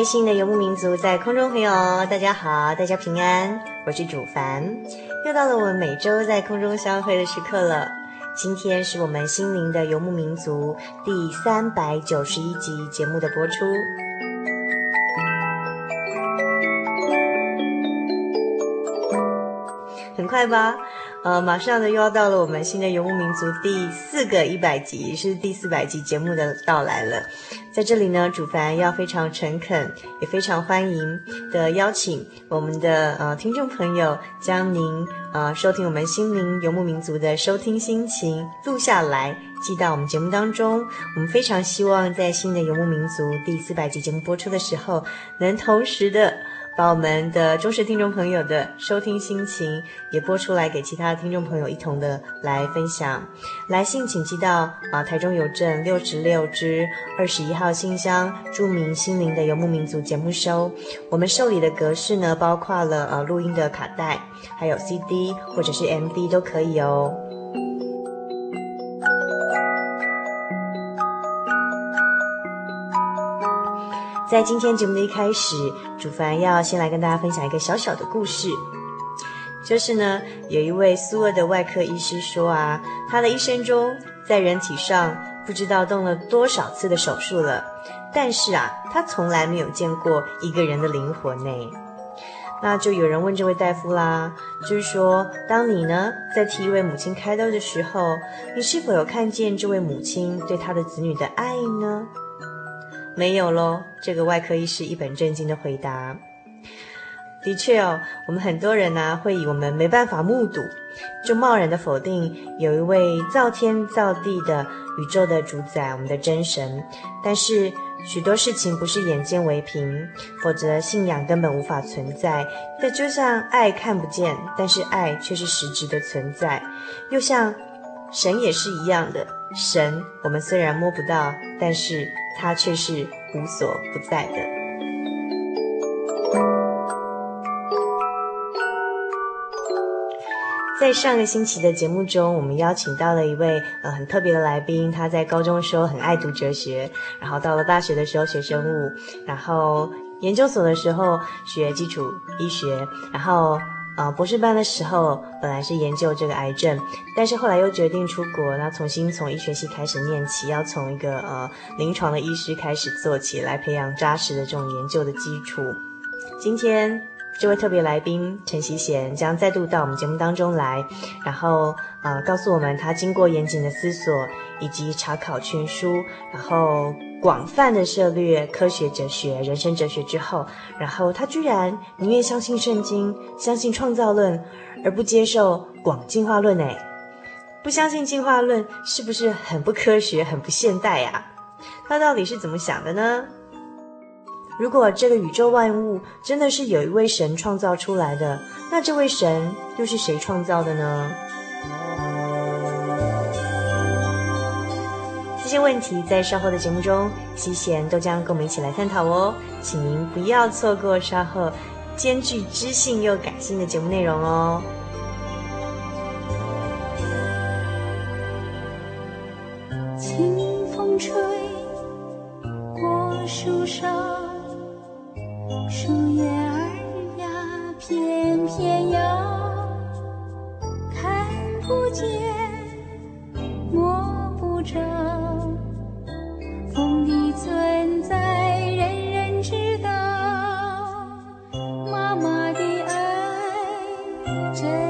各位新的游牧民族，在空中朋友，大家好，大家平安，我是主凡，又到了我们每周在空中相会的时刻了。今天是我们心灵的游牧民族第三百九十一集节目的播出，很快吧？呃，马上呢又要到了我们新的游牧民族第四个一百集，是第四百集节目的到来了。在这里呢，主凡要非常诚恳，也非常欢迎的邀请我们的呃听众朋友，将您呃收听我们心灵游牧民族的收听心情录下来，寄到我们节目当中。我们非常希望在新的游牧民族第四百集节目播出的时候，能同时的。把我们的忠实听众朋友的收听心情也播出来，给其他的听众朋友一同的来分享。来信请寄到啊台中邮政六十六支二十一号信箱，著名“心灵的游牧民族”节目收。我们受理的格式呢，包括了呃录音的卡带，还有 CD 或者是 MD 都可以哦。在今天节目的一开始，主凡要先来跟大家分享一个小小的故事，就是呢，有一位苏俄的外科医师说啊，他的一生中在人体上不知道动了多少次的手术了，但是啊，他从来没有见过一个人的灵魂呢。那就有人问这位大夫啦，就是说，当你呢在替一位母亲开刀的时候，你是否有看见这位母亲对她的子女的爱呢？没有喽，这个外科医师一本正经的回答。的确哦，我们很多人呢、会以我们没办法目睹，就贸然的否定有一位造天造地的宇宙的主宰，我们的真神。但是许多事情不是眼见为凭，否则信仰根本无法存在。这就像爱看不见，但是爱却是实质的存在，又像神也是一样的。神我们虽然摸不到，但是。他却是无所不在的。在上个星期的节目中，我们邀请到了一位呃很特别的来宾。他在高中的时候很爱读哲学，然后到了大学的时候学生物，然后研究所的时候学基础医学，然后。啊、博士班的时候本来是研究这个癌症，但是后来又决定出国，那重新从医学系开始念起，要从一个呃临床的医师开始做起来，培养扎实的这种研究的基础。今天这位特别来宾陈希贤将再度到我们节目当中来，然后呃告诉我们他经过严谨的思索以及查考全书，然后。广泛的涉猎科学哲学、人生哲学之后，然后他居然宁愿相信圣经、相信创造论，而不接受广进化论。诶，不相信进化论是不是很不科学、很不现代呀？他到底是怎么想的呢？如果这个宇宙万物真的是有一位神创造出来的，那这位神又是谁创造的呢？这些问题在稍后的节目中，希贤都将跟我们一起来探讨哦，请您不要错过稍后兼具知性又感性的节目内容哦。不见，摸不着风的存在人人知道妈妈的爱真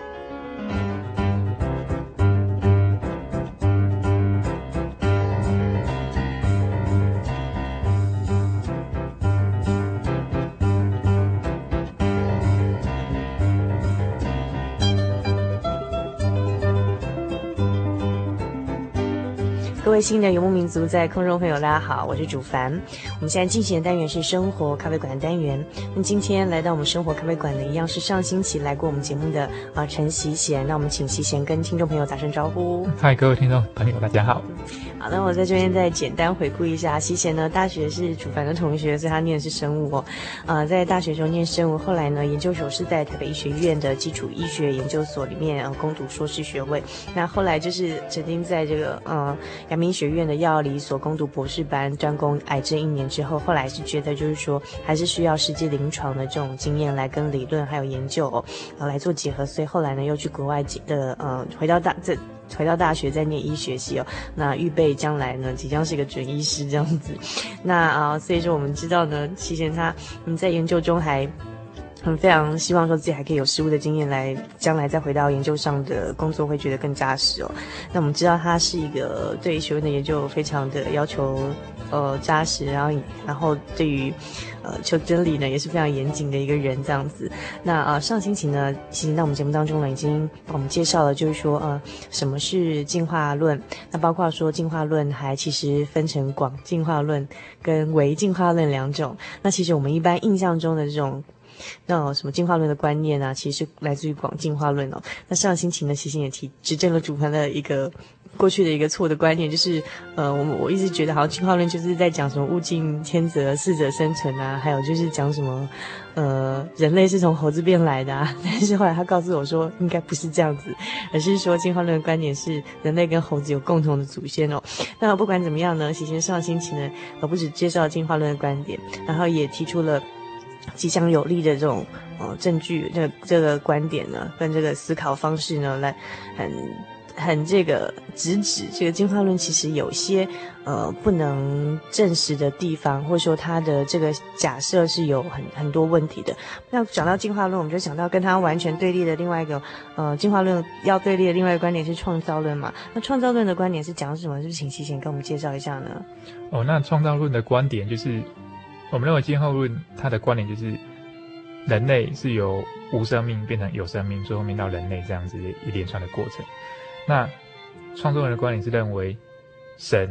各位新的游牧民族在空中朋友，大家好，我是主凡。我们现在进行的单元是生活咖啡馆的单元。那今天来到我们生活咖啡馆的，一样是上星期来过我们节目的啊陈习贤。那我们请习贤跟听众朋友打声招呼。嗨，各位听众朋友，大家好。好，那我在这边再简单回顾一下，希贤呢，大学是主凡的同学，所以他念的是生物哦。呃，在大学时候念生物，后来呢，研究所是在台北医学院的基础医学研究所里面呃攻读硕士学位。那后来就是曾经在这个呃阳明学院的药理所攻读博士班，专攻癌症一年之后，后来是觉得就是说，还是需要实际临床的这种经验来跟理论还有研究哦，呃来做结合，所以后来呢又去国外的呃回到大这回到大学再念医学系哦，那预备将来呢即将是一个准医师这样子，那啊、所以说我们知道呢，其实他嗯在研究中还。很非常希望说自己还可以有实务的经验来，将来再回到研究上的工作会觉得更扎实哦。那我们知道他是一个对学问的研究非常的要求，呃扎实，然后然后对于呃求真理呢也是非常严谨的一个人这样子。那啊、上星期呢，其实在我们节目当中呢已经帮我们介绍了，就是说呃什么是进化论，那包括说进化论还其实分成广进化论跟微进化论两种。那其实我们一般印象中的这种。那什么进化论的观念啊，其实来自于广进化论哦。那上星期呢，其实也提指正了主盘的一个过去的一个错的观念，就是呃，我我一直觉得好像进化论就是在讲什么物竞天择、适者生存啊，还有就是讲什么呃，人类是从猴子变来的啊。但是后来他告诉我说，应该不是这样子，而是说进化论的观点是人类跟猴子有共同的祖先哦。那不管怎么样呢，其实上星期呢，我不止介绍进化论的观点，然后也提出了。极强有力的这种呃证据，这、这个观点呢，跟这个思考方式呢，来很很这个直指这个进化论其实有些呃不能证实的地方，或者说它的这个假设是有很很多问题的。那讲到进化论，我们就想到跟它完全对立的另外一个呃进化论要对立的另外一个观点是创造论嘛？那创造论的观点是讲什么？是不是请希贤跟我们介绍一下呢？哦，那创造论的观点就是我们认为进化论它的观点就是人类是由无生命变成有生命，最后面到人类这样子一连串的过程。那创作人的观点是认为，神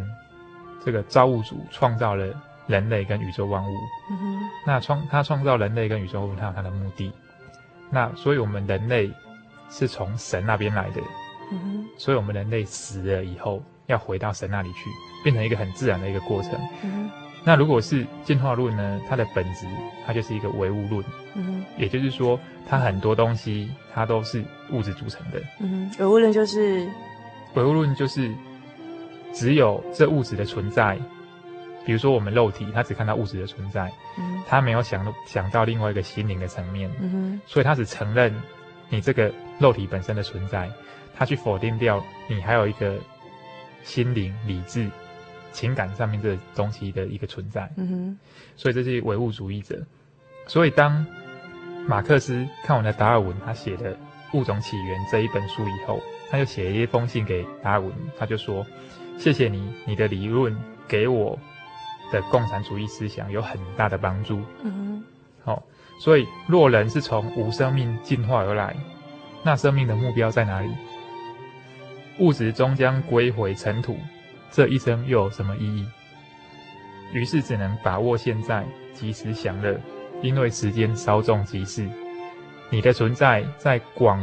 这个造物主创造了人类跟宇宙万物。那创他创造人类跟宇宙万物，他有他的目的。那所以我们人类是从神那边来的。所以我们人类死了以后，要回到神那里去，变成一个很自然的一个过程。那如果是进化论呢？它的本质，它就是一个唯物论。嗯。也就是说，它很多东西，它都是物质组成的。嗯哼。唯物论就是，唯物论就是只有这物质的存在。比如说我们肉体，它只看到物质的存在。嗯。它没有想想到另外一个心灵的层面。嗯哼。所以它只承认你这个肉体本身的存在，它去否定掉你还有一个心灵、理智。情感上面这东西的一个存在，嗯哼，所以这是唯物主义者。所以当马克思看完了达尔文他写的《物种起源》这一本书以后，他就写了一封信给达尔文，他就说：“谢谢你，你的理论给我的共产主义思想有很大的帮助。”好，所以若人是从无生命进化而来，那生命的目标在哪里？物质终将归回尘土。这一生又有什么意义？于是只能把握现在，及时享乐，因为时间稍纵即逝。你的存在在广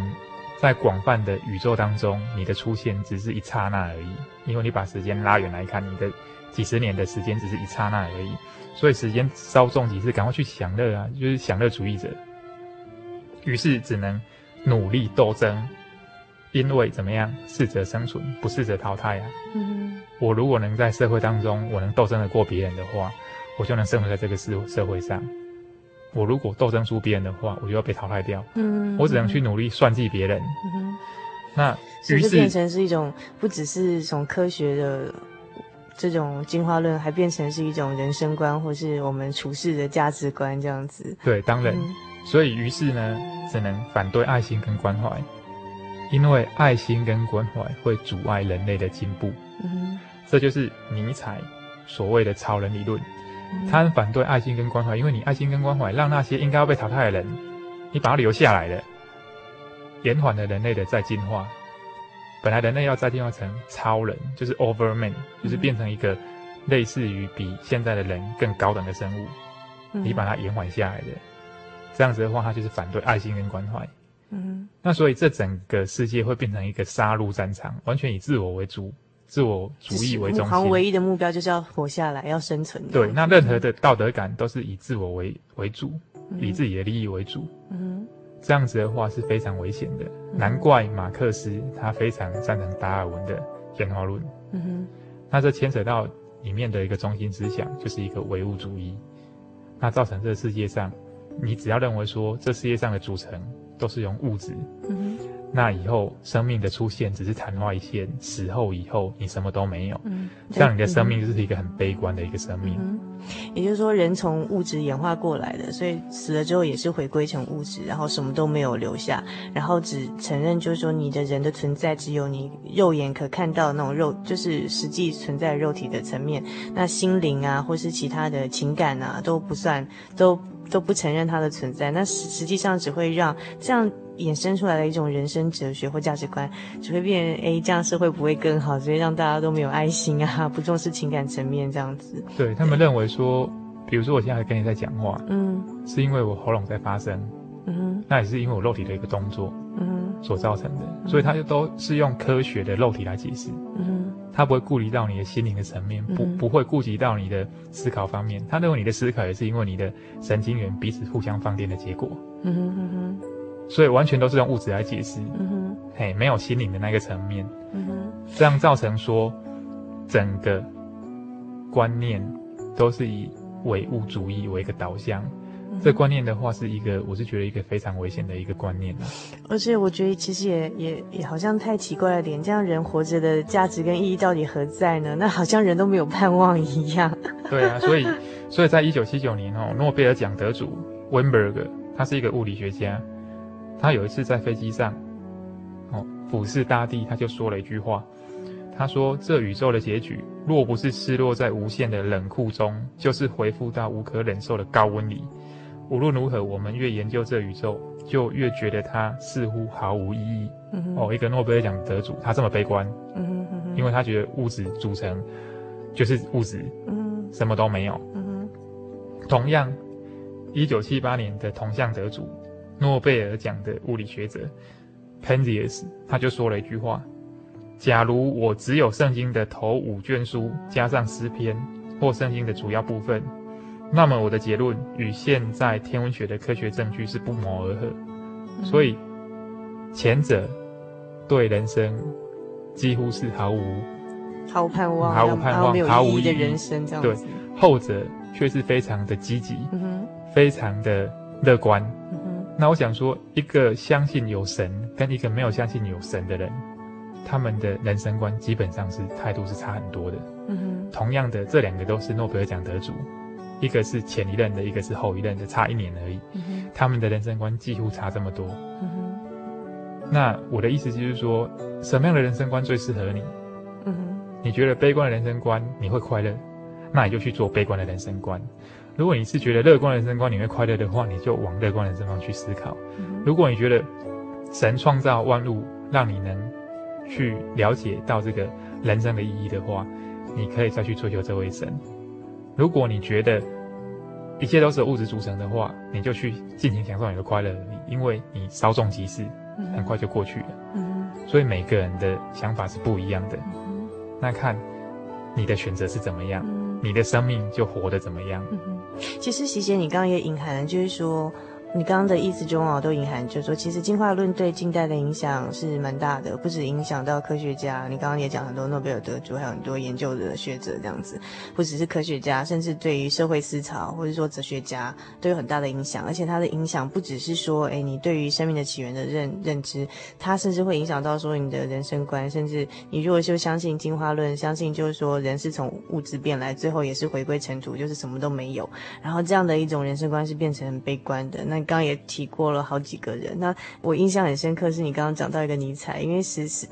在广泛的宇宙当中，你的出现只是一刹那而已。因为你把时间拉远来看，你的几十年的时间只是一刹那而已。所以时间稍纵即逝，赶快去享乐啊！就是享乐主义者。于是只能努力斗争，因为怎么样？适者生存，不适者淘汰啊。嗯我如果能在社会当中，我能斗争得过别人的话，我就能生活在这个社社会上。我如果斗争输别人的话，我就要被淘汰掉。嗯，我只能去努力算计别人。嗯，那于是变成是一种不只是从科学的这种进化论，还变成是一种人生观，或是我们处事的价值观这样子。对，当然，嗯，所以于是呢，只能反对爱心跟关怀，因为爱心跟关怀会阻碍人类的进步。嗯。这就是尼采所谓的超人理论，他很反对爱心跟关怀，因为你爱心跟关怀让那些应该要被淘汰的人，你把他留下来了，延缓了人类的再进化。本来人类要再进化成超人，就是 Overman，就是变成一个类似于比现在的人更高等的生物，你把它延缓下来的，这样子的话，他就是反对爱心跟关怀。嗯，那所以这整个世界会变成一个杀戮战场，完全以自我为主。自我主义为中心，好像唯一的目标就是要活下来，要生存。对，那任何的道德感都是以自我为为主，嗯、以自己的利益为主。嗯，这样子的话是非常危险的。嗯、难怪马克思他非常赞成达尔文的演化论。嗯哼，那这牵扯到里面的一个中心思想，就是一个唯物主义。那造成这个世界上，你只要认为说这世界上的组成都是用物质。嗯哼。那以后生命的出现只是昙花一现，死后以后你什么都没有，嗯，这样你的生命就是一个很悲观的一个生命。嗯，也就是说，人从物质演化过来的，所以死了之后也是回归成物质，然后什么都没有留下，然后只承认就是说你的人的存在只有你肉眼可看到的那种肉，就是实际存在肉体的层面，那心灵啊或是其他的情感啊都不算，都都不承认它的存在，那实实际上只会让这样。衍生出来的一种人生哲学或价值观，只会变成诶，这样社会不会更好，所以让大家都没有爱心啊，不重视情感层面这样子。对，他们认为说，比如说我现在跟你在讲话，嗯，是因为我喉咙在发声，那也是因为我肉体的一个动作，嗯哼，所造成的，所以他就都是用科学的肉体来解释，嗯哼，他不会顾及到你的心灵的层面，不不会顾及到你的思考方面，他认为你的思考也是因为你的神经元彼此互相放电的结果，嗯哼哼哼。所以完全都是用物质来解释，嗯哼，嘿，没有心灵的那个层面，嗯哼，这样造成说，整个观念都是以唯物主义为一个导向，嗯、这观念的话，是一个我是觉得一个非常危险的一个观念。而且我觉得其实也也也好像太奇怪了点，这样人活着的价值跟意义到底何在呢？那好像人都没有盼望一样。对啊，所以 所以在一九七九年哦，诺贝尔奖得主温伯格，他是一个物理学家，他有一次在飞机上哦俯视大地，他就说了一句话。他说：“这宇宙的结局，若不是失落在无限的冷酷中，就是回复到无可忍受的高温里。无论如何，我们越研究这宇宙，就越觉得它似乎毫无意义。嗯”哦，一个诺贝尔奖得主，他这么悲观，嗯哼嗯哼，因为他觉得物质组成就是物质，嗯，什么都没有。嗯。同样，一九七八年的铜像得主，诺贝尔奖的物理学者 Penzias，他就说了一句话。假如我只有圣经的头五卷书加上诗篇或圣经的主要部分，那么我的结论与现在天文学的科学证据是不谋而合。嗯、所以，前者对人生几乎是毫无毫无盼望、毫无盼望、毫无意义的人生这样子。对，后者却是非常的积极、嗯，非常的乐观、嗯。那我想说，一个相信有神跟一个没有相信有神的人。他们的人生观基本上是态度是差很多的。嗯，同样的，这两个都是诺贝尔奖得主，一个是前一任的，一个是后一任的，差一年而已。嗯，他们的人生观几乎差这么多。嗯，那我的意思就是说，什么样的人生观最适合你？嗯，你觉得悲观的人生观你会快乐，那你就去做悲观的人生观。如果你是觉得乐观的人生观你会快乐的话，你就往乐观的人生观去思考。嗯。如果你觉得神创造万物，让你能去了解到这个人生的意义的话，你可以再去追求这位神。如果你觉得一切都是由物质组成的话，你就去尽情享受你的快乐而已，因为你稍纵即逝，很快就过去了。嗯，所以每个人的想法是不一样的。嗯，那看你的选择是怎么样，你的生命就活得怎么样。嗯，其实席姐，你刚刚也隐含了，就是说。你刚刚的意思中啊，都隐含就是说，其实进化论对近代的影响是蛮大的，不止影响到科学家。你刚刚也讲很多诺贝尔得主，还有很多研究的学者这样子，不只是科学家，甚至对于社会思潮或者说哲学家都有很大的影响。而且它的影响不只是说，哎，你对于生命的起源的认认知，它甚至会影响到说你的人生观，甚至你如果就相信进化论，相信就是说人是从物质变来，最后也是回归尘土，就是什么都没有。然后这样的一种人生观是变成很悲观的。那刚刚也提过了好几个人，那我印象很深刻，是你刚刚讲到一个尼采，因为其实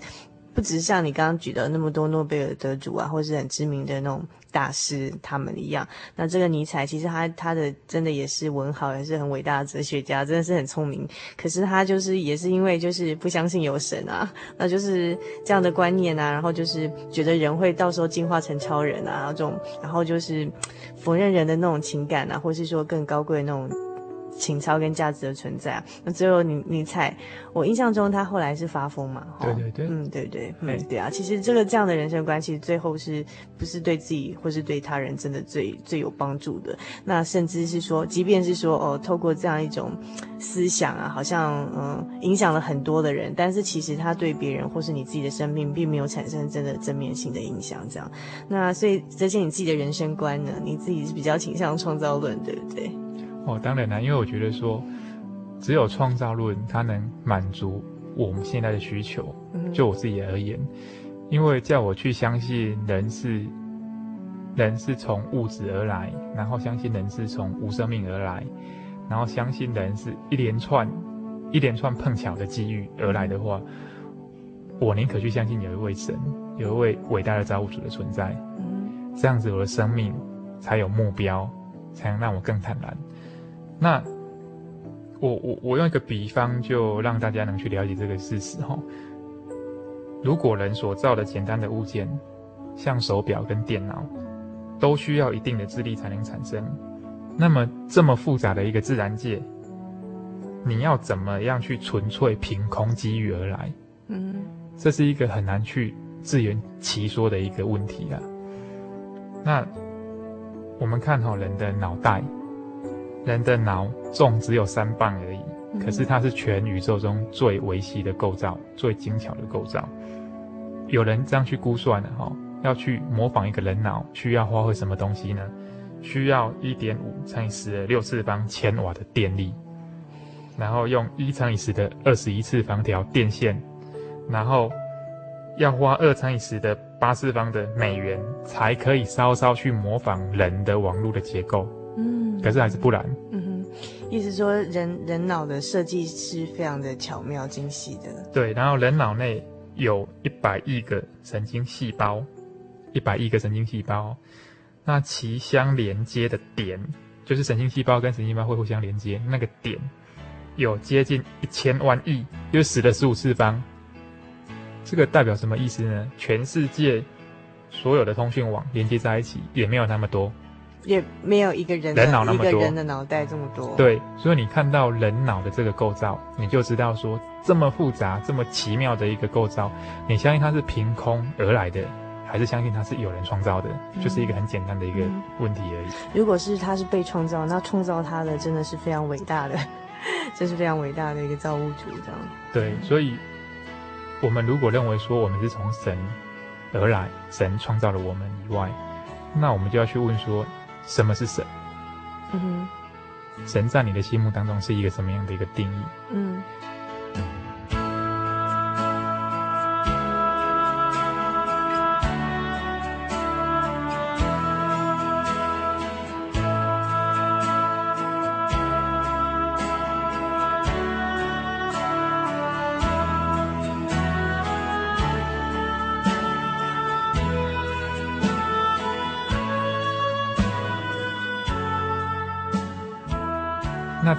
不只是像你刚刚举的那么多诺贝尔得主啊，或是很知名的那种大师他们一样，那这个尼采其实他他的真的也是文豪，也是很伟大的哲学家，真的是很聪明。可是他就是也是因为就是不相信有神啊，那就是这样的观念啊，然后就是觉得人会到时候进化成超人啊，这种然后就是 否认人的那种情感啊，或是说更高贵的那种。情操跟价值的存在啊，那最后你你猜，我印象中他后来是发疯嘛？对对对，嗯对对，嗯对啊，其实这个这样的人生观，其实最后是不是对自己或是对他人真的最最有帮助的？那甚至是说，即便是说哦，透过这样一种思想啊，好像嗯影响了很多的人，但是其实他对别人或是你自己的生命，并没有产生真的正面性的影响。这样，那所以这些你自己的人生观呢，你自己是比较倾向创造论，对不对？哦，当然啦，因为我觉得说，只有创造论它能满足我们现在的需求。就我自己而言，因为叫我去相信人是人是从物质而来，然后相信人是从无生命而来，然后相信人是一连串一连串碰巧的机遇而来的话，我宁可去相信有一位神，有一位伟大的造物主的存在。这样子我的生命才有目标，才能让我更坦然。那我我我用一个比方，就让大家能去了解这个事实哈。如果人所造的简单的物件，像手表跟电脑，都需要一定的智力才能产生，那么这么复杂的一个自然界，你要怎么样去纯粹凭空机遇而来？嗯，这是一个很难去自圆其说的一个问题啊。那我们看好人的脑袋。人的脑重只有三磅而已，可是它是全宇宙中最维系的构造，最精巧的构造。有人这样去估算的哈，要去模仿一个人脑，需要花费什么东西呢？需要一点五乘以十的六次方千瓦的电力，然后用一乘以十的二十一次方条电线，然后要花二乘以十的八次方的美元，才可以稍稍去模仿人的网络的结构。嗯，可是还是不然。嗯哼，意思说人人脑的设计是非常的巧妙精细的。对，然后人脑内有一百亿个神经细胞。一百亿个神经细胞，那其相连接的点，就是神经细胞跟神经细胞会互相连接，那个点有接近一千万亿，就是十的十五次方。这个代表什么意思呢？全世界所有的通讯网连接在一起，也没有那么多，也没有一个人人脑那么多，一个人的脑袋这么多。对，所以你看到人脑的这个构造，你就知道说这么复杂、这么奇妙的一个构造，你相信它是凭空而来的？还是相信它是有人创造的，嗯，就是一个很简单的一个问题而已。如果是它是被创造，那创造它的真的是非常伟大的，这是非常伟大的一个造物主，这样。对，所以我们如果认为说我们是从神而来，神创造了我们以外，那我们就要去问说，什么是神？嗯哼，神在你的心目当中是一个什么样的一个定义？嗯。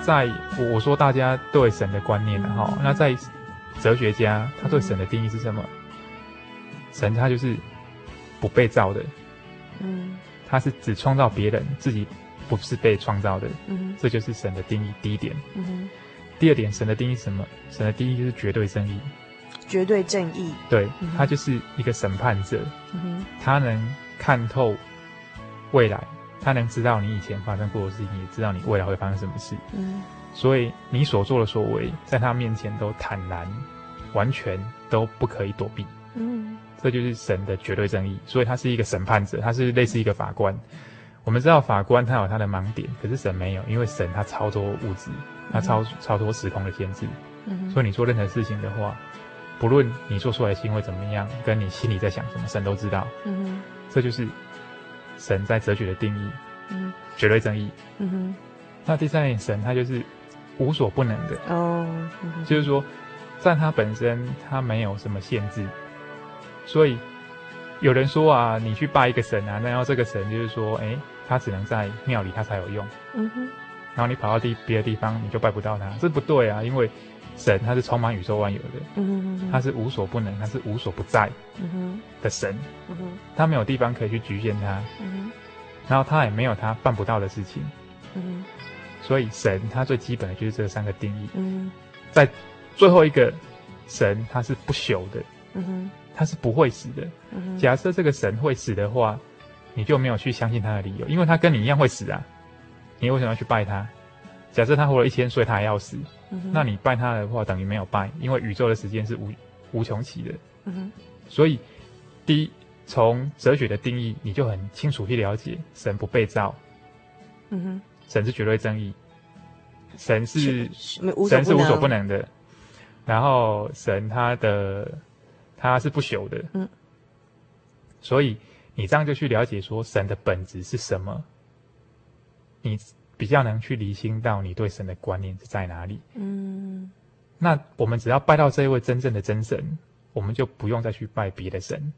在我我说大家对神的观念哈、嗯，那在哲学家他对神的定义是什么？神他就是不被造的，嗯，他是只创造别人，自己不是被创造的，嗯，这就是神的定义。第一点，嗯哼，第二点，神的定义是什么？神的定义就是绝对正义，绝对正义，对，他就是一个审判者，嗯，他能看透未来。他能知道你以前发生过的事情，也知道你未来会发生什么事。嗯，所以你所做的所为，在他面前都坦然，完全都不可以躲避。嗯，这就是神的绝对正义。所以他是一个审判者，他是类似一个法官。我们知道法官他有他的盲点，可是神没有，因为神他超脱物质，他超超脱时空的限制。嗯，所以你做任何事情的话，不论你做出来的行为怎么样，跟你心里在想什么，神都知道。嗯，这就是。神在哲学的定义，嗯，绝对正义，嗯哼。那第三点，神他就是无所不能的。哦，嗯，就是说，在他本身他没有什么限制，所以有人说啊，你去拜一个神啊，那然后这个神就是说，哎，他只能在庙里他才有用，嗯哼。然后你跑到地别的地方你就拜不到他，这不对啊，因为。神他是充满宇宙万有的，嗯哼，他是无所不能，他是无所不在，嗯哼。的神，嗯哼，他没有地方可以去局限他，嗯哼，然后他也没有他办不到的事情，嗯哼，所以神他最基本的就是这三个定义，嗯，在最后一个神他是不朽的，嗯哼，他是不会死的，嗯哼，假设这个神会死的话，你就没有去相信他的理由，因为他跟你一样会死啊，你为什么要去拜他？假设他活了一千岁，他还要死。嗯、那你拜他的话，等于没有拜，因为宇宙的时间是无无穷期的。所以，第一，从哲学的定义，你就很清楚去了解，神不被造。嗯哼。神是绝对正义，神是神是无所不能的，然后神他的他是不朽的。嗯。所以你这样就去了解说神的本质是什么？你。比较能去理清到你对神的观念是在哪里。嗯，那我们只要拜到这一位真正的真神，我们就不用再去拜别的神，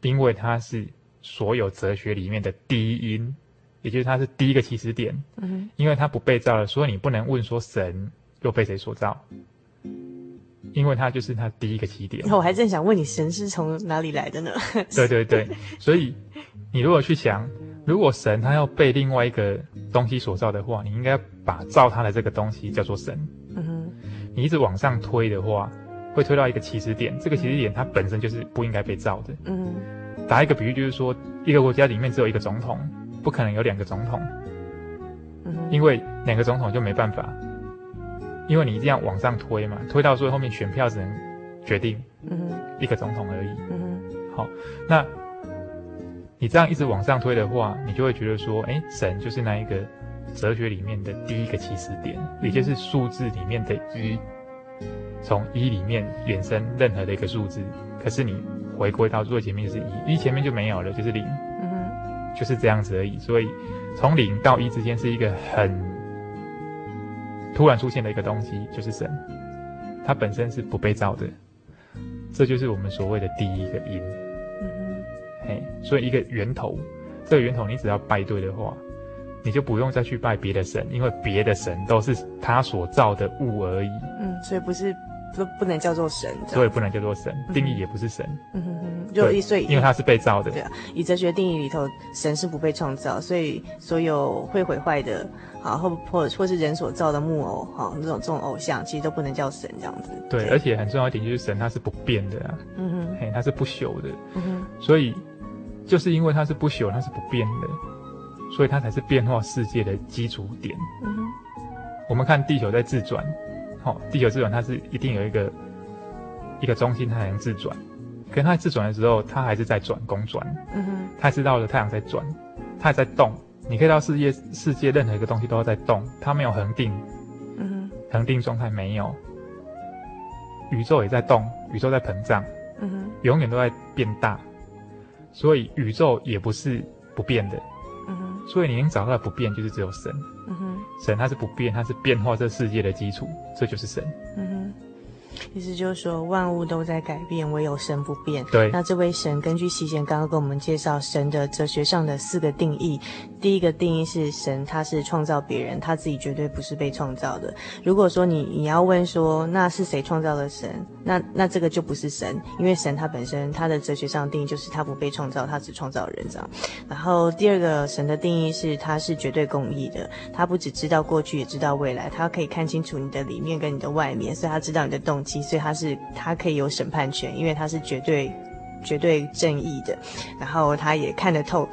因为他是所有哲学里面的第一因，也就是他是第一个起始点。嗯，因为他不被造了，所以你不能问说神又被谁所造，因为他就是他第一个起点。我还正想问你，神是从哪里来的呢？对对对，所以你如果去想。如果神他要被另外一个东西所造的话，你应该把造他的这个东西叫做神。嗯哼。你一直往上推的话，会推到一个起始点，这个起始点它本身就是不应该被造的。嗯哼。打一个比喻，就是说一个国家里面只有一个总统，不可能有两个总统。嗯。因为两个总统就没办法，因为你这样往上推嘛，推到最后面选票只能决定一个总统而已。嗯哼。好，那。你这样一直往上推的话，你就会觉得说，哎，神就是那一个哲学里面的第一个起始点，也就是数字里面的一，从一里面衍生任何的一个数字。可是你回归到最前面就是一，一前面就没有了，就是零，嗯哼，就是这样子而已。所以从零到一之间是一个很突然出现的一个东西，就是神，它本身是不被造的，这就是我们所谓的第一个因。嘿，所以一个源头，这个源头你只要拜对的话，你就不用再去拜别的神，因为别的神都是他所造的物而已。嗯，所以不是不不能叫做神，所以不能叫做神，定义也不是神。嗯哼哼，就所以因为它是被造的。对啊，以哲学定义里头，神是不被创造，所以所有会毁坏的，啊，或或或是人所造的木偶，哈，那种这种偶像，其实都不能叫神这样子。对，对而且很重要一点就是神它是不变的啊，嗯哼，嘿，它是不朽的，嗯哼，所以。就是因为它是不朽，它是不变的，所以它才是变化世界的基础点。我们看地球在自转，好、哦，地球自转它是一定有一个一个中心，它才能自转。可是它自转的时候，它还是在转，公转。它知道了太阳在转，它还在动。你可以到世界世界任何一个东西都在动，它没有恒定。恒定状态没有。宇宙也在动，宇宙在膨胀。永远都在变大。所以宇宙也不是不变的，嗯哼。所以你能找到的不变，就是只有神，嗯哼。神它是不变，它是变化这世界的基础，这就是神，嗯哼。意思就是说，万物都在改变，唯有神不变。对。那这位神，根据席贤刚刚跟我们介绍神的哲学上的四个定义。第一个定义是神，他是创造别人，他自己绝对不是被创造的。如果说你你要问说，那是谁创造了神？那那这个就不是神，因为神他本身他的哲学上定义就是他不被创造，他只创造人这样。然后第二个神的定义是，他是绝对公义的，他不只知道过去，也知道未来，他可以看清楚你的里面跟你的外面，所以他知道你的动机，所以他是他可以有审判权，因为他是绝对绝对正义的，然后他也看得透。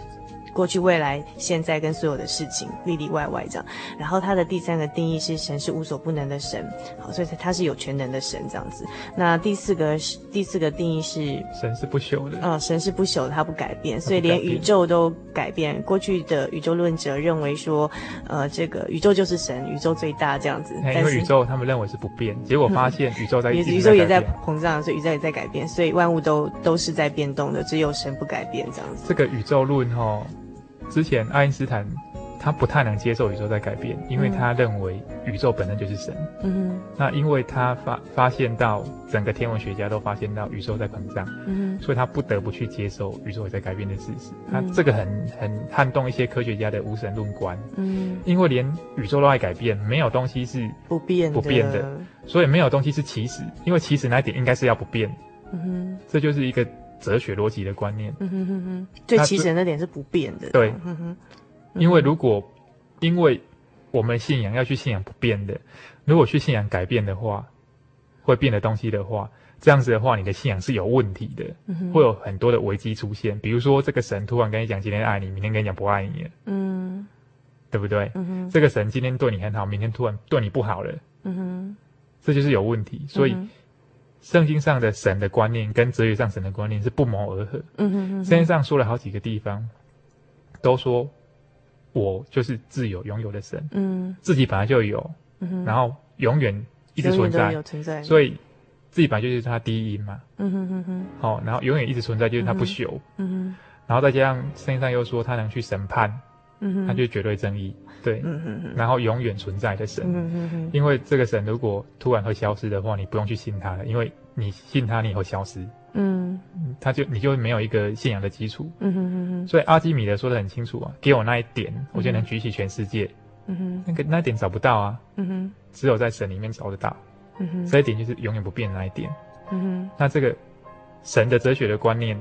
过去、未来、现在跟所有的事情里里外外这样，然后他的第三个定义是神是无所不能的神，好，所以他是有全能的神这样子。那第四个是第四个定义是神是不朽的，嗯，神是不朽的，他不改变，所以连宇宙都改变。过去的宇宙论者认为说，呃，这个宇宙就是神，宇宙最大这样子。因为宇宙他们认为是不变，结果发现宇宙在宇宙也在膨胀，所以宇宙也在改变，所以万物都都是在变动的，只有神不改变这样子。这个宇宙论哈。之前爱因斯坦他不太能接受宇宙在改变，因为他认为宇宙本身就是神。嗯哼。那因为他发发现到整个天文学家都发现到宇宙在膨胀，嗯哼。所以他不得不去接受宇宙也在改变的事实。他这个很很撼动一些科学家的无神论观。嗯。因为连宇宙都在改变，没有东西是不变不变的，所以没有东西是起始，因为起始那一点应该是要不变。嗯哼。这就是一个。哲学逻辑的观念，嗯哼哼哼，最起始的那点是不变的。对，嗯哼，因为如果，因为我们信仰要去信仰不变的，如果去信仰改变的话，会变的东西的话，这样子的话，你的信仰是有问题的，嗯哼，会有很多的危机出现。比如说，这个神突然跟你讲今天爱你，明天跟你讲不爱你。了，嗯，对不对？嗯哼，这个神今天对你很好，明天突然对你不好了，嗯哼，这就是有问题，所以。圣经上的神的观念跟哲学上神的观念是不谋而合。嗯哼哼。圣经上说了好几个地方，都说我就是自有永有的神。嗯。自己本来就有。嗯哼。然后永远一直存在。有存在。所以自己本来就是他第一因嘛。嗯哼哼哼。好，然后永远一直存在就是他不朽。嗯哼。然后再加上圣经上又说他能去审判。嗯。他就是绝对正义。对。嗯哼哼。然后永远存在的神。嗯哼哼。因为这个神如果突然会消失的话，你不用去信他了，因为。你信他，你以后消失，嗯，他就你就没有一个信仰的基础，嗯哼哼哼。所以阿基米德说的很清楚啊，给我那一点，我就能举起全世界，嗯哼，那个那一点找不到啊，嗯哼，只有在神里面找得到，嗯哼，这一点就是永远不变的那一点，嗯哼。那这个神的哲学的观念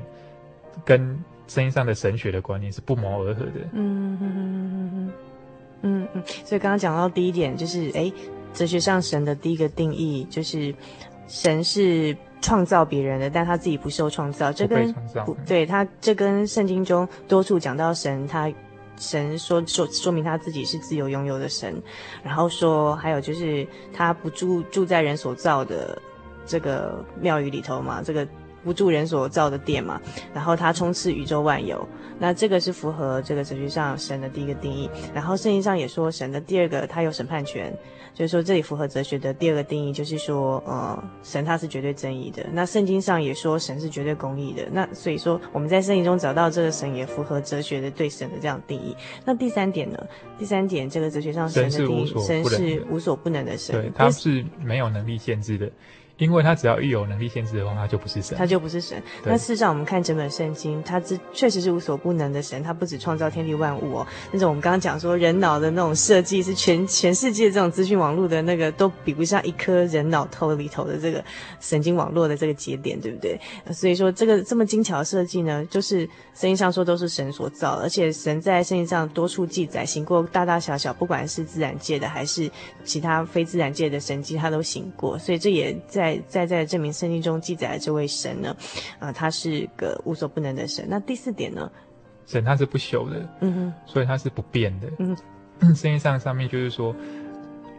跟声音上的神学的观念是不谋而合的，嗯哼哼哼哼，嗯嗯。所以刚刚讲到第一点就是，哎，哲学上神的第一个定义就是。神是创造别人的，但他自己不受创造。这跟不对他，这跟圣经中多处讲到神，他神说说说明他自己是自由拥有的神，然后说还有就是他不住住在人所造的这个庙宇里头嘛，这个不住人所造的殿嘛，然后他充斥宇宙万有，那这个是符合这个哲学上神的第一个定义。然后圣经上也说神的第二个，他有审判权。就是说，这里符合哲学的第二个定义，就是说，呃，神他是绝对正义的。那圣经上也说神是绝对公义的。那所以说，我们在圣经中找到这个神，也符合哲学的对神的这样定义。那第三点呢？第三点，这个哲学上神的定义，神是无所不能的神，对，他是没有能力限制的。因为他只要一有能力限制的话，他就不是神，他就不是神。那事实上，我们看整本圣经，他这确实是无所不能的神。他不止创造天地万物哦，那种我们刚刚讲说人脑的那种设计，是全全世界这种资讯网络的那个都比不上一颗人脑头里头的这个神经网络的这个节点，对不对？所以说，这个这么精巧的设计呢，就是圣经上说都是神所造，而且神在圣经上多处记载行过大大小小，不管是自然界的还是其他非自然界的神迹，他都行过。所以这也在。在在证明圣经中记载的这位神呢，啊、呃，他是个无所不能的神。那第四点呢？神他是不朽的，嗯哼，所以他是不变的。嗯，圣经上上面就是说，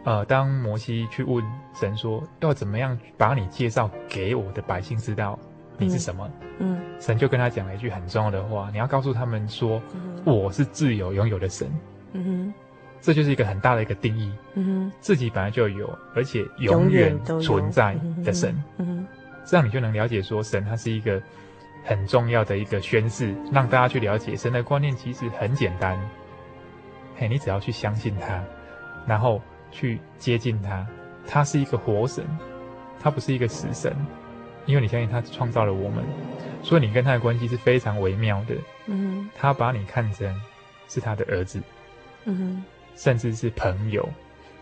呃，当摩西去问神说要怎么样把你介绍给我的百姓知道你是什么，嗯，嗯神就跟他讲了一句很重要的话，你要告诉他们说，嗯、我是自由拥有的神。嗯哼。这就是一个很大的一个定义，嗯哼，自己本来就有，而且永远存在的神，嗯哼，这样你就能了解说，神它是一个很重要的一个宣示，让大家去了解神的观念其实很简单，嘿，你只要去相信他，然后去接近他，他是一个活神，他不是一个死神，因为你相信他创造了我们，所以你跟他的关系是非常微妙的，嗯哼，他把你看成是他的儿子，嗯哼。甚至是朋友，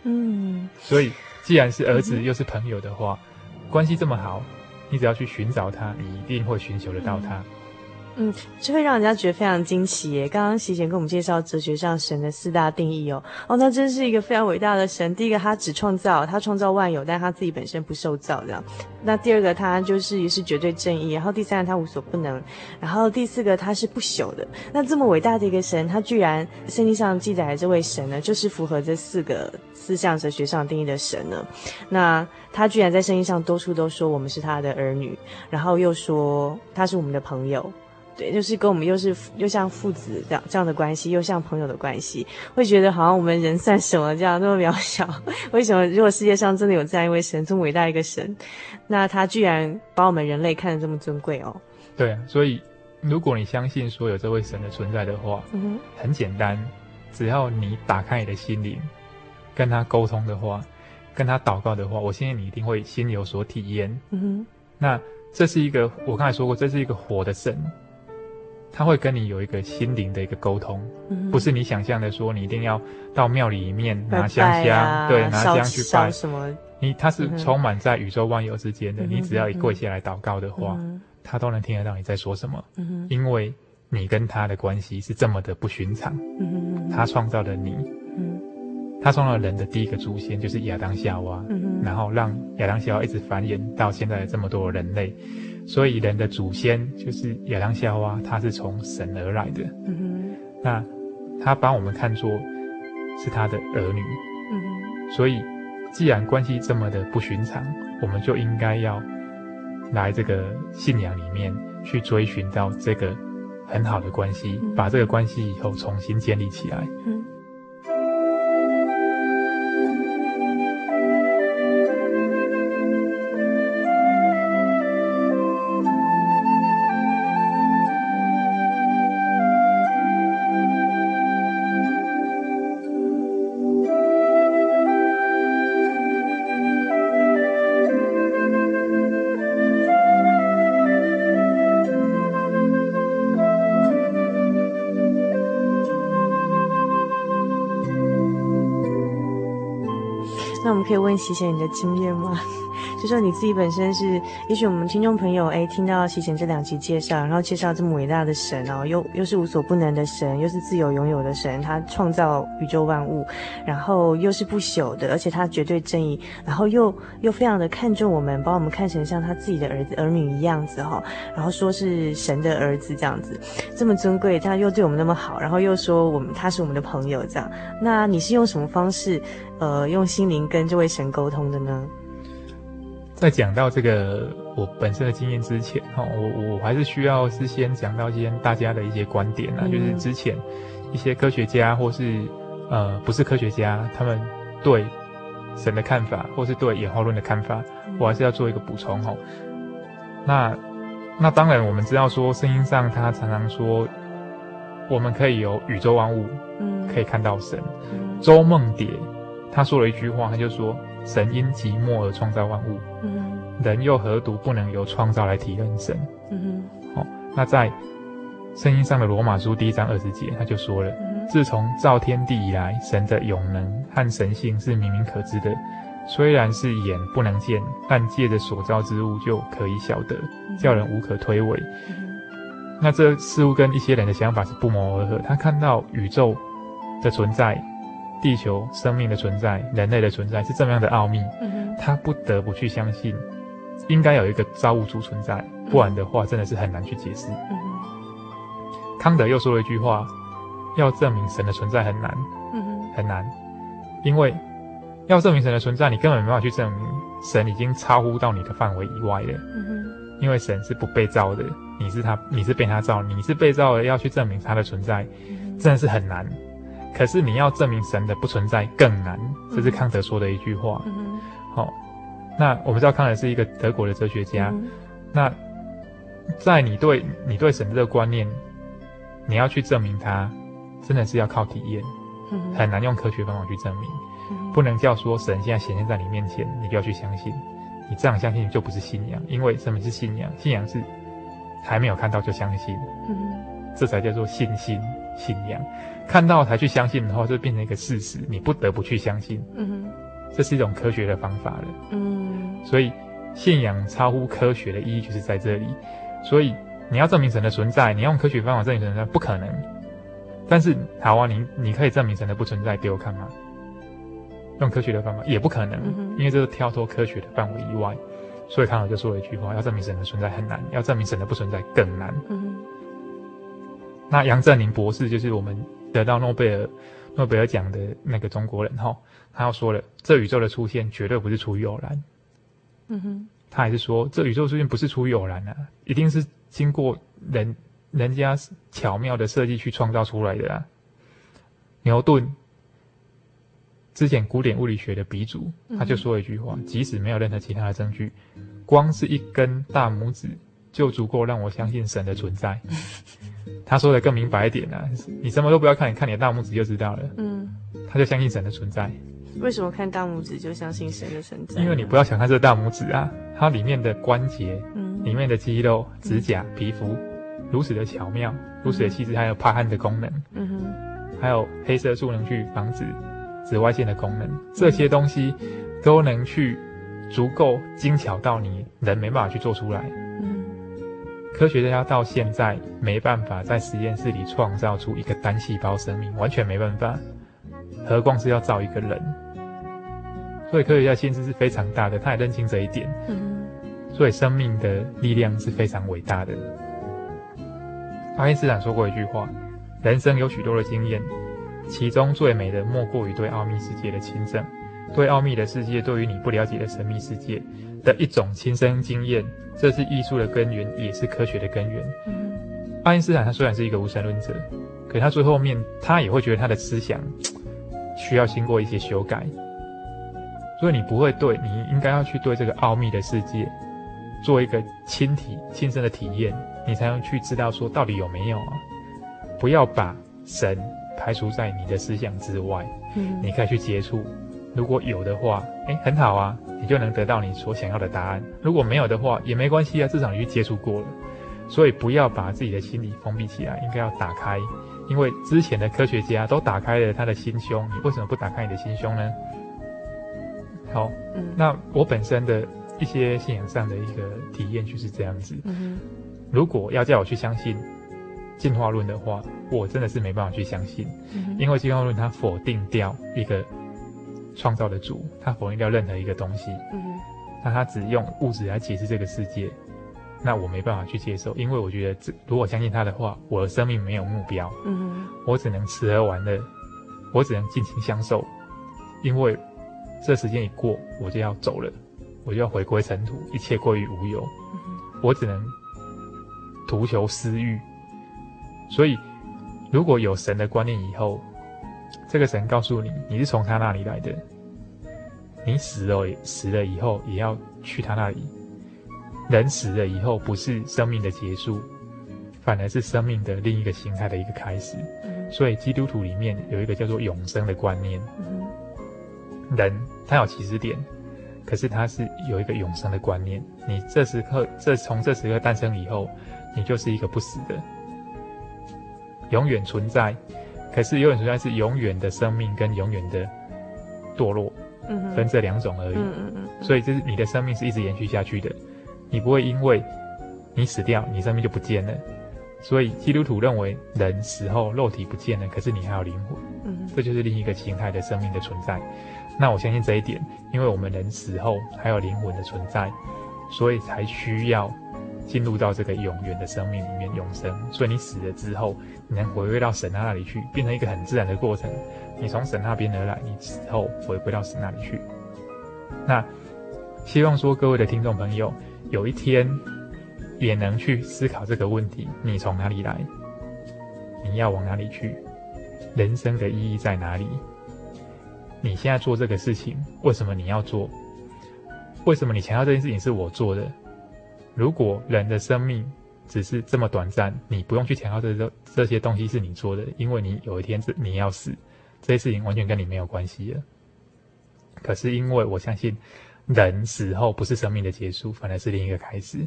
嗯，所以既然是儿子又是朋友的话，嗯、关系这么好，你只要去寻找他，你一定会寻求得到他。嗯嗯，这会让人家觉得非常惊奇耶。刚刚席贤跟我们介绍哲学上神的四大定义哦，哦，那真是一个非常伟大的神。第一个，他只创造，他创造万有，但他自己本身不受造这样。那第二个，他就是也是绝对正义。然后第三个，他无所不能。然后第四个，他是不朽的。那这么伟大的一个神，他居然圣经上记载的这位神呢，就是符合这四个四项哲学上定义的神呢。那他居然在圣经上多处都说我们是他的儿女，然后又说他是我们的朋友。对，就是跟我们又是又像父子这样这样的关系，又像朋友的关系，会觉得好像我们人算什么这样那么渺小？为什么如果世界上真的有这样一位神，这么伟大一个神，那他居然把我们人类看得这么尊贵哦？对啊，所以如果你相信说有这位神的存在的话，嗯哼，很简单，只要你打开你的心灵，跟他沟通的话，跟他祷告的话，我相信你一定会心有所体验。嗯哼，那这是一个我刚才说过，这是一个活的神。他会跟你有一个心灵的一个沟通，嗯、不是你想象的说你一定要到庙里面拿香香，啊、对，拿香去拜什么？你他是充满在宇宙万有之间的，嗯、你只要一跪下来祷告的话，嗯、他都能听得到你在说什么，嗯、因为你跟他的关系是这么的不寻常。嗯、他创造了你，嗯、他创造了人的第一个祖先就是亚当夏娃，嗯、然后让亚当夏娃一直繁衍到现在的这么多人类。所以人的祖先就是亚当夏娃，他是从神而来的。嗯哼，那他把我们看作是他的儿女。嗯哼，所以既然关系这么的不寻常，我们就应该要来这个信仰里面去追寻到这个很好的关系，嗯、把这个关系以后重新建立起来。嗯。可以问喜贤你的经验吗？就说你自己本身是，也许我们听众朋友哎，听到喜贤这两集介绍，然后介绍这么伟大的神哦，又又是无所不能的神，又是自由拥有的神，他创造宇宙万物，然后又是不朽的，而且他绝对正义，然后又又非常的看重我们，把我们看成像他自己的儿子儿女一样子哈，然后说是神的儿子这样子，这么尊贵，他又对我们那么好，然后又说我们他是我们的朋友这样，那你是用什么方式，呃，用心灵跟这位神沟通的呢？在讲到这个我本身的经验之前，哈，我我还是需要是先讲到一些大家的一些观点啊，嗯、就是之前一些科学家或是呃不是科学家，他们对神的看法，或是对演化论的看法，我还是要做一个补充哈。那那当然，我们知道说圣经上他常常说，我们可以有宇宙万物，嗯，可以看到神。嗯、周梦蝶他说了一句话，他就说。神因寂寞而创造万物，嗯，人又何独不能由创造来体认神？嗯哼，好、哦，那在圣经上的罗马书第一章二十节，他就说了：嗯、自从造天地以来，神的永能和神性是明明可知的，虽然是眼不能见，但借着所造之物就可以晓得，叫人无可推诿。嗯、那这似乎跟一些人的想法是不谋而合。他看到宇宙的存在。地球生命的存在，人类的存在是这么样的奥秘，嗯、他不得不去相信，应该有一个造物主存在，不然的话真的是很难去解释。嗯、康德又说了一句话：要证明神的存在很难，嗯、很难，因为要证明神的存在，你根本没办法去证明神已经超乎到你的范围以外了。嗯、因为神是不被造的，你是他，你是被他造，你是被造的，要去证明他的存在，嗯、真的是很难。可是你要证明神的不存在更难，这是康德说的一句话。好、嗯哼哦，那我们知道康德是一个德国的哲学家。嗯、那在你对你对神的这个观念，你要去证明它，真的是要靠体验，很难用科学方法去证明。不能叫说神现在显现在你面前，你不要去相信。你这样相信就不是信仰，因为什么是信仰？信仰是还没有看到就相信，嗯、这才叫做信心信仰。看到才去相信的话，就变成一个事实，你不得不去相信。嗯哼，这是一种科学的方法了。嗯，所以信仰超乎科学的意义就是在这里。所以你要证明神的存在，你用科学方法证明神的存在不可能。但是好啊，你你可以证明神的不存在给我看吗？用科学的方法也不可能，嗯、因为这是跳脱科学的范围以外。所以康老就说了一句话：要证明神的存在很难，要证明神的不存在更难。嗯哼，那杨振宁博士就是我们。得到诺贝尔诺贝尔奖的那个中国人哈，他要说了，这宇宙的出现绝对不是出于偶然。嗯哼，他还是说，这宇宙出现不是出于偶然啊，一定是经过人人家巧妙的设计去创造出来的啊。牛顿之前古典物理学的鼻祖，他就说了一句话：即使没有任何其他的证据，光是一根大拇指就足够让我相信神的存在。他说的更明白一点啊，你什么都不要看，你看你的大拇指就知道了。嗯，他就相信神的存在。为什么看大拇指就相信神的存在？因为你不要小看这大拇指啊，它里面的关节、嗯，里面的肌肉、指甲、皮肤，如此的巧妙，如此的细致，还有怕汗的功能，嗯哼，还有黑色素能去防止紫外线的功能，这些东西都能去足够精巧到你人没办法去做出来。科学家到现在没办法在实验室里创造出一个单细胞生命，完全没办法，何况是要造一个人。所以科学家心思是非常大的，他也认清这一点。嗯，所以生命的力量是非常伟大的。爱因斯坦说过一句话：人生有许多的经验，其中最美的莫过于对奥秘世界的亲证。对奥秘的世界，对于你不了解的神秘世界的一种亲身经验，这是艺术的根源，也是科学的根源。嗯，爱因斯坦他虽然是一个无神论者，可他最后面他也会觉得他的思想 需要经过一些修改。所以你不会对，你应该要去对这个奥秘的世界做一个亲体亲身的体验，你才能去知道说到底有没有啊？不要把神排除在你的思想之外。嗯，你可以去接触。如果有的话，哎，很好啊，你就能得到你所想要的答案。如果没有的话，也没关系啊，至少你去接触过了。所以不要把自己的心理封闭起来，应该要打开。因为之前的科学家都打开了他的心胸，你为什么不打开你的心胸呢？好，嗯，那我本身的一些信仰上的一个体验就是这样子。嗯，如果要叫我去相信进化论的话，我真的是没办法去相信，嗯，因为进化论它否定掉一个。创造的主，他否定掉任何一个东西，嗯。哼，那他只用物质来解释这个世界，那我没办法去接受，因为我觉得这如果相信他的话，我的生命没有目标，嗯。哼，我只能吃喝玩乐，我只能尽情享受，因为这时间一过，我就要走了，我我就要回归尘土，一切归于无有。我只能图求私欲。所以，如果有神的观念以后，这个神告诉你，你是从他那里来的，你死了死了以后也要去他那里。人死了以后，不是生命的结束，反而是生命的另一个形态的一个开始。所以，基督徒里面有一个叫做永生的观念。人他有起始点，可是他是有一个永生的观念。你这时刻，这从这时刻诞生以后，你就是一个不死的，永远存在。可是永远存在是永远的生命跟永远的堕落，分这两种而已。所以，就是你的生命是一直延续下去的，你不会因为你死掉，你生命就不见了。所以，基督徒认为人死后肉体不见了，可是你还有灵魂。这就是另一个形态的生命的存在。那我相信这一点，因为我们人死后还有灵魂的存在，所以才需要进入到这个永远的生命里面永生。所以你死了之后，你能回归到神那里去，变成一个很自然的过程。你从神那边而来，你死后回归到神那里去。那希望说各位的听众朋友，有一天也能去思考这个问题：你从哪里来？你要往哪里去？人生的意义在哪里？你现在做这个事情，为什么你要做？为什么你强调这件事情是我做的？如果人的生命只是这么短暂，你不用去强调这这这些东西是你做的，因为你有一天是你要死，这些事情完全跟你没有关系了。可是因为我相信，人死后不是生命的结束，反而是另一个开始，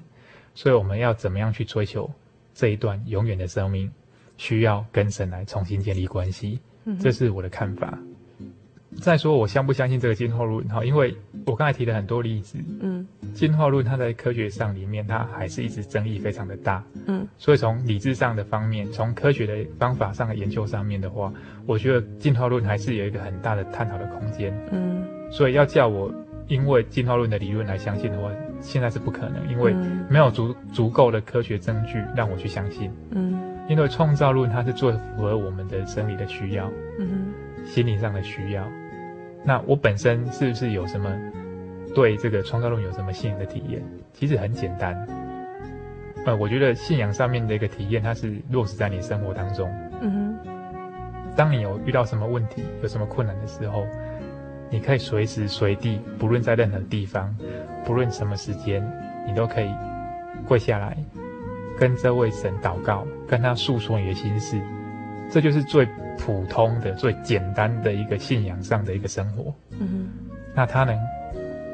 所以我们要怎么样去追求这一段永远的生命？需要跟神来重新建立关系，这是我的看法。再说，我相不相信这个进化论？哈，因为我刚才提了很多例子，嗯，进化论它在科学上里面，它还是一直争议非常的大，嗯，所以从理智上的方面，从科学的方法上的研究上面的话，我觉得进化论还是有一个很大的探讨的空间，嗯，所以要叫我因为进化论的理论来相信的话，现在是不可能，因为没有足足够的科学证据让我去相信，嗯，因为创造论它是最符合我们的生理的需要，嗯，心理上的需要。那我本身是不是有什么对这个创造论有什么信仰的体验？其实很简单，呃，我觉得信仰上面的一个体验，它是落实在你生活当中。嗯哼。当你有遇到什么问题、有什么困难的时候，你可以随时随地，不论在任何地方，不论什么时间，你都可以跪下来，跟这位神祷告，跟他诉说你的心事。这就是最。普通的、最简单的一个信仰上的一个生活，嗯哼，那它能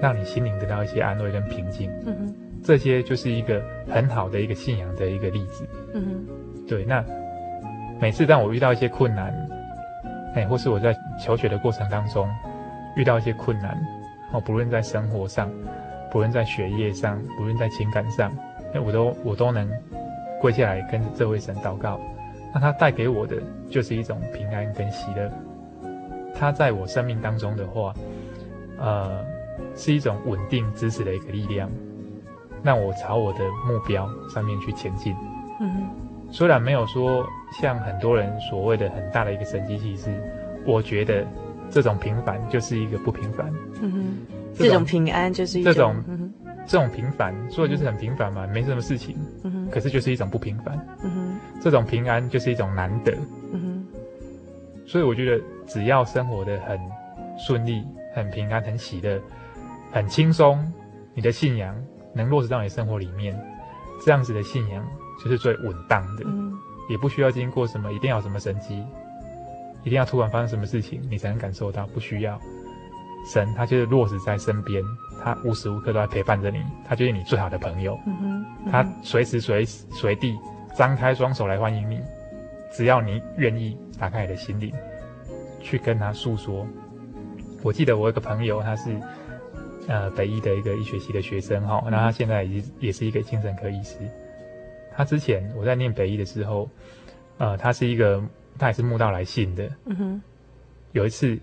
让你心灵得到一些安慰跟平静，嗯哼，这些就是一个很好的一个信仰的一个例子，嗯哼，对。那每次当我遇到一些困难，哎，或是我在求学的过程当中遇到一些困难，哦，不论在生活上，不论在学业上，不论在情感上，哎，我都我都能跪下来跟这位神祷告。那它带给我的就是一种平安跟喜乐，它在我生命当中的话，呃，是一种稳定支持的一个力量，让我朝我的目标上面去前进。嗯哼，虽然没有说像很多人所谓的很大的一个神迹奇事，我觉得这种平凡就是一个不平凡。嗯哼，这种，平安就是一种。这种嗯这种平凡，说的就是很平凡嘛，没什么事情。嗯哼。可是就是一种不平凡。嗯哼。这种平安就是一种难得。嗯哼。所以我觉得，只要生活得很顺利、很平安、很喜乐、很轻松，你的信仰能落实到你生活里面，这样子的信仰就是最稳当的。也不需要经过什么，一定要什么神迹，一定要突然发生什么事情，你才能感受到，不需要。神他就是落实在身边。他无时无刻都在陪伴着你，他就是你最好的朋友。嗯哼，嗯哼，他随时随随地张开双手来欢迎你，只要你愿意打开你的心灵，去跟他诉说。我记得我有个朋友，他是呃北医的一个医学系的学生哈，那他现在也也是一个精神科医师。他之前我在念北医的时候，呃，他是一个他也是慕道来信的。嗯哼，有一次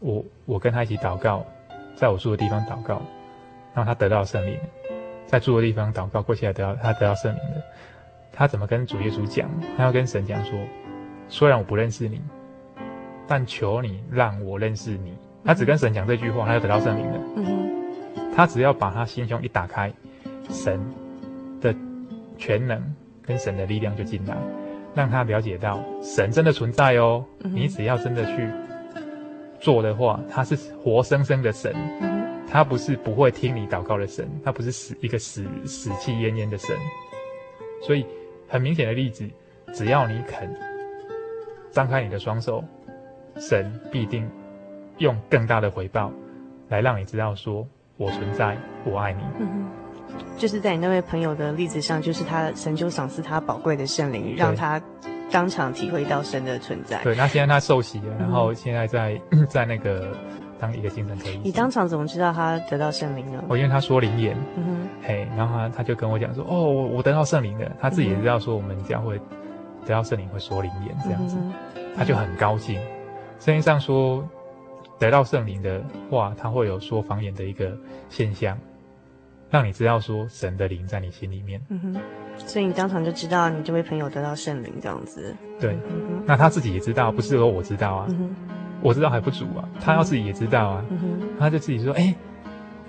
我我跟他一起祷告。在我住的地方祷告，然后他得到圣灵，在住的地方祷告，过去还得到他得到圣灵的。他怎么跟主耶稣讲？他要跟神讲说：虽然我不认识你，但求你让我认识你。他只跟神讲这句话，他就得到圣灵了。嗯哼。他只要把他心胸一打开，神的全能跟神的力量就进来，让他了解到神真的存在哦。嗯、你只要真的去做的话，他是活生生的神，嗯、他不是不会听你祷告的神，他不是死一个死死气奄奄的神。所以很明显的例子，只要你肯张开你的双手，神必定用更大的回报来让你知道说。我存在，我爱你。嗯，就是在你那位朋友的例子上，就是他神就赏赐他宝贵的圣灵，让他当场体会到神的存在。对，那现在他受洗了，然后现在在 在那个当一个精神科医生。你当场怎么知道他得到圣灵呢？我因为他说灵言，嗯哼，嘿，然后他他就跟我讲说，哦，我我得到圣灵了。他自己也知道说我们教会得到圣灵会说灵言这样子，他就很高兴。圣经上说。得到圣灵的话，他会有说方言的一个现象，让你知道说神的灵在你心里面。嗯哼，所以你当场就知道你这位朋友得到圣灵这样子。对，嗯，那他自己也知道，不是说我知道啊，我知道还不足啊，他要自己也知道啊，他就自己说，哎、欸，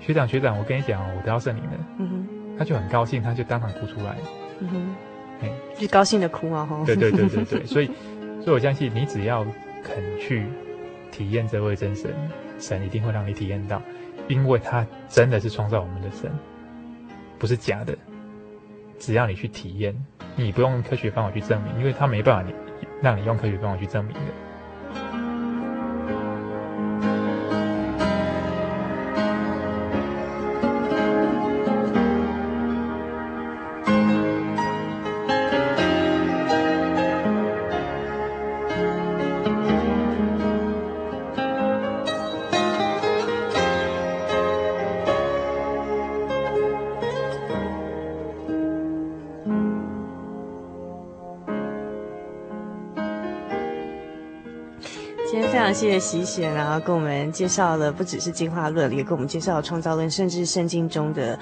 学长学长，我跟你讲，我得到圣灵了。他就很高兴，他就当场哭出来。嗯哼，哎，就高兴的哭啊，吼。对对对对对，所以，所以我相信你只要肯去。体验这位真神，神一定会让你体验到，因为他真的是创造我们的神，不是假的。只要你去体验，你不用科学方法去证明，因为他没办法你让你用科学方法去证明的。谢谢喜显，然后跟我们介绍了不只是进化论，也跟我们介绍了创造论，甚至圣经中的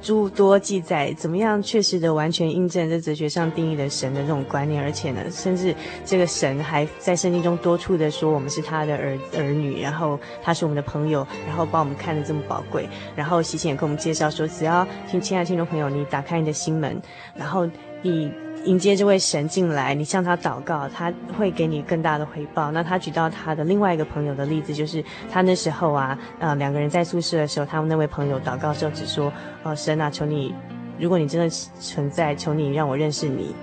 诸多记载，怎么样确实的完全印证这哲学上定义的神的这种观念，而且呢，甚至这个神还在圣经中多处的说我们是他的儿儿女，然后他是我们的朋友，然后把我们看得这么宝贵。然后喜贤也跟我们介绍说，只要听亲爱的听众朋友，你打开你的心门，然后你。迎接这位神进来，你向他祷告，他会给你更大的回报。那他举到他的另外一个朋友的例子，就是他那时候啊，呃，两个人在宿舍的时候，他们那位朋友祷告的时候只说：“哦，神啊，求你，如果你真的存在，求你让我认识你。”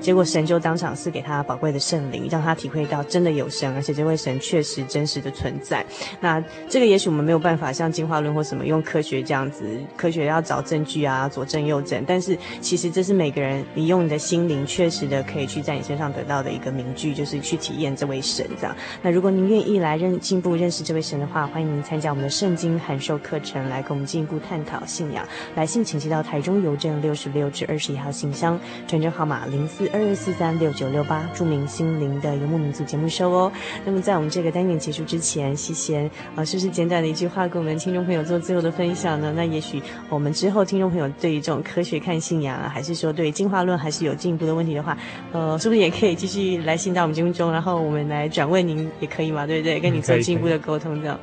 结果神就当场赐给他宝贵的圣灵，让他体会到真的有神，而且这位神确实真实的存在。那这个也许我们没有办法像进化论或什么用科学这样子，科学要找证据啊，左证右证。但是其实这是每个人你用你的心灵确实的可以去在你身上得到的一个明据，就是去体验这位神这样。那如果您愿意来认进一步认识这位神的话，欢迎您参加我们的圣经函授课程，来跟我们进一步探讨信仰。来信请寄到台中邮政六十六至二十一号信箱，传真号码零四二二四三六九六八，著名心灵的游牧民族节目收哦。那么在我们这个单元结束之前，西贤啊，是不是简短的一句话，跟我们听众朋友做最后的分享呢？那也许我们之后听众朋友对于这种科学看信仰啊，还是说对进化论还是有进一步的问题的话，呃，是不是也可以继续来信到我们节目中，然后我们来转问您也可以嘛？对不对？跟你做进一步的沟通这样。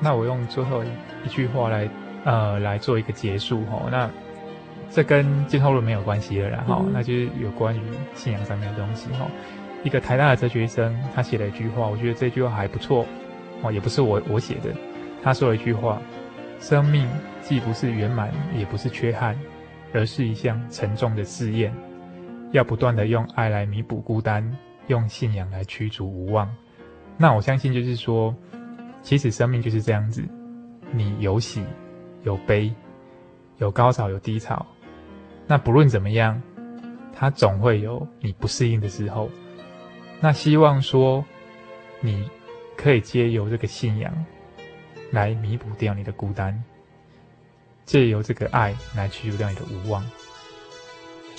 那我用最后一句话来呃来做一个结束哈、哦。那。这跟进后论没有关系了，然后、嗯、那就是有关于信仰上面的东西哈。一个台大的哲学生，他写了一句话，我觉得这句话还不错哦，也不是我我写的。他说了一句话：生命既不是圆满，也不是缺憾，而是一项沉重的试验，要不断的用爱来弥补孤单，用信仰来驱逐无望。那我相信就是说，其实生命就是这样子，你有喜有悲，有高潮有低潮。那不论怎么样，他总会有你不适应的时候。那希望说，你可以借由这个信仰来弥补掉你的孤单，借由这个爱来驱除掉你的无望。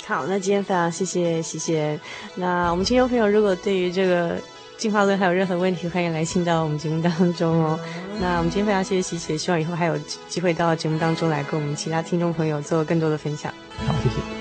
好，那今天非常谢谢谢谢。那我们听众朋友如果对于这个进化论还有任何问题，欢迎来信到我们节目当中哦。那我们今天非常谢谢喜显，希望以后还有机会到节目当中来跟我们其他听众朋友做更多的分享。好，谢谢。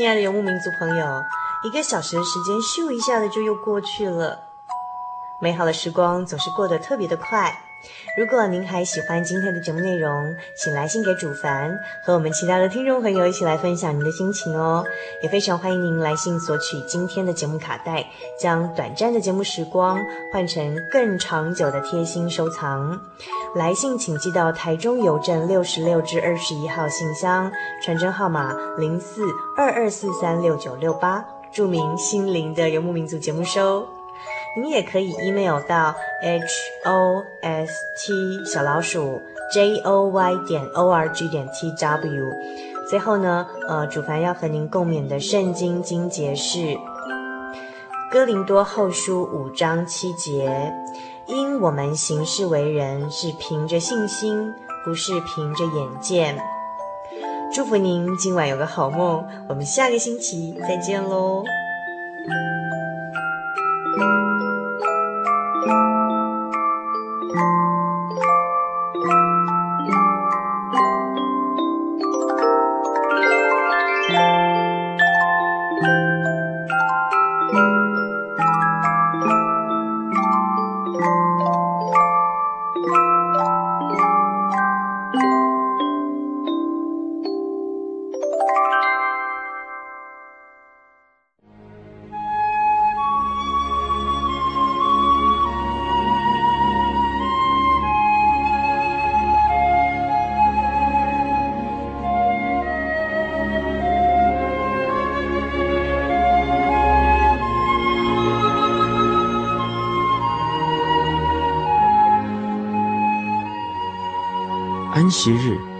亲爱的游牧民族朋友，一个小时的时间咻一下子就又过去了，美好的时光总是过得特别的快。如果您还喜欢今天的节目内容，请来信给主凡，和我们其他的听众朋友一起来分享您的心情哦。也非常欢迎您来信索取今天的节目卡带，将短暂的节目时光换成更长久的贴心收藏。来信请寄到台中邮政六十六至二十一号信箱，传真号码零四二二四三六九六八，注明“心灵的游牧民族”节目收。你也可以 email 到 host 小老鼠 joy 点 org 点 tw。最后呢，呃，主凡要和您共勉的圣经经节是《哥林多后书》五章七节：因我们行事为人是凭着信心，不是凭着眼见。祝福您今晚有个好梦，我们下个星期再见喽。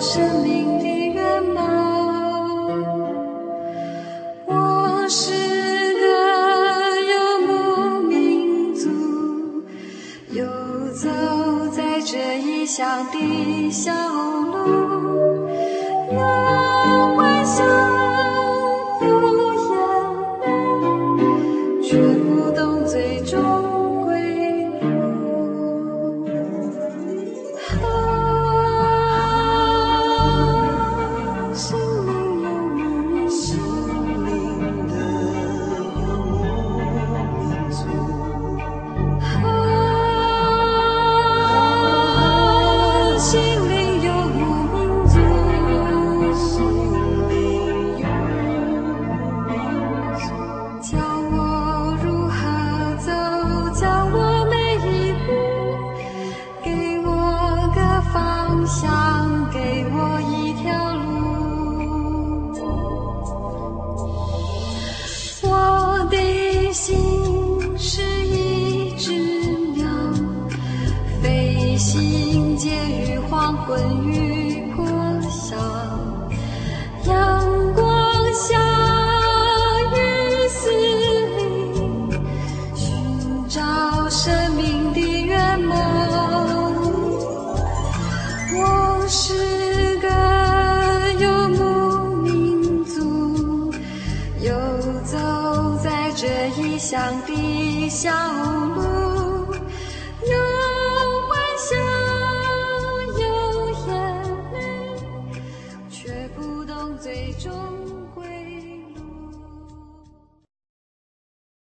生